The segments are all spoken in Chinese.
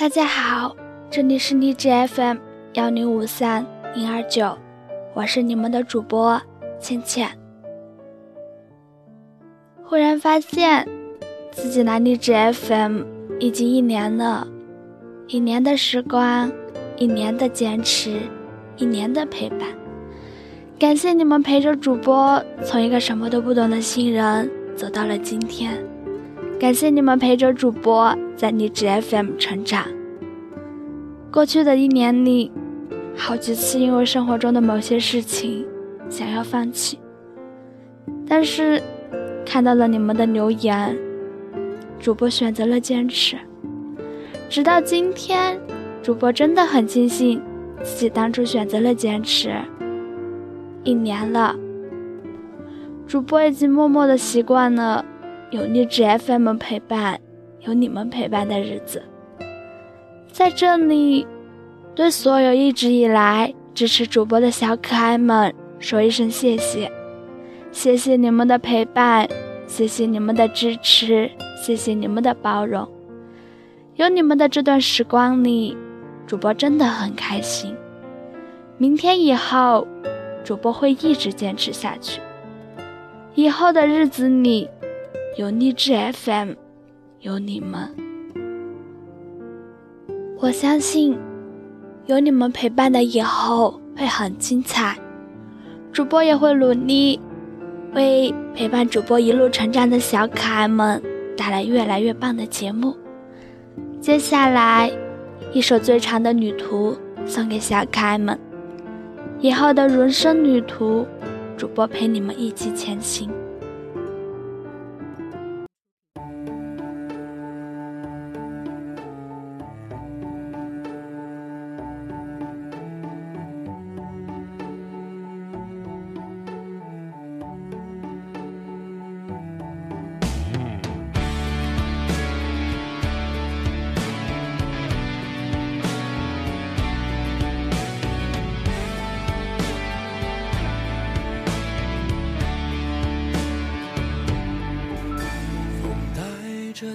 大家好，这里是荔枝 FM 幺零五三零二九，我是你们的主播倩倩。忽然发现自己来荔枝 FM 已经一年了，一年的时光，一年的坚持，一年的陪伴。感谢你们陪着主播从一个什么都不懂的新人走到了今天，感谢你们陪着主播在荔枝 FM 成长。过去的一年里，好几次因为生活中的某些事情想要放弃，但是看到了你们的留言，主播选择了坚持。直到今天，主播真的很庆幸自己当初选择了坚持。一年了，主播已经默默的习惯了有荔枝 FM 陪伴，有你们陪伴的日子。在这里，对所有一直以来支持主播的小可爱们说一声谢谢，谢谢你们的陪伴，谢谢你们的支持，谢谢你们的包容。有你们的这段时光里，主播真的很开心。明天以后。主播会一直坚持下去。以后的日子里，有励志 FM，有你们，我相信有你们陪伴的以后会很精彩。主播也会努力，为陪伴主播一路成长的小可爱们带来越来越棒的节目。接下来，一首最长的旅途送给小可爱们。以后的人生旅途，主播陪你们一起前行。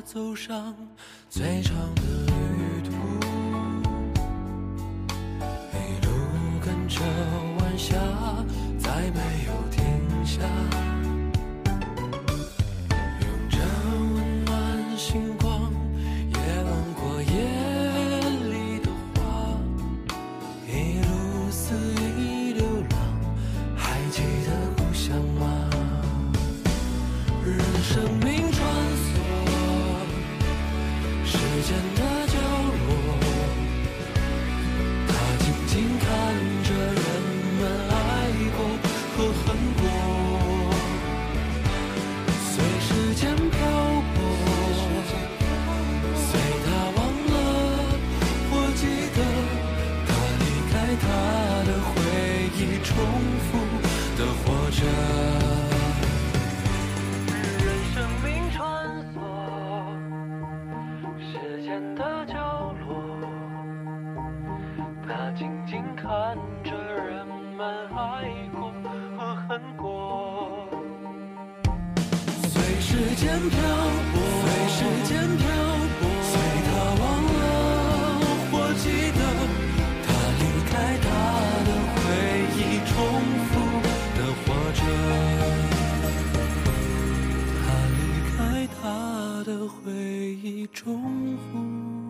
走上最长的旅途，看着人们爱过和恨过，随时间漂泊，随时间漂泊，随他忘了或记得，他离开他的回忆，重复的活着，他离开他的回忆，重复。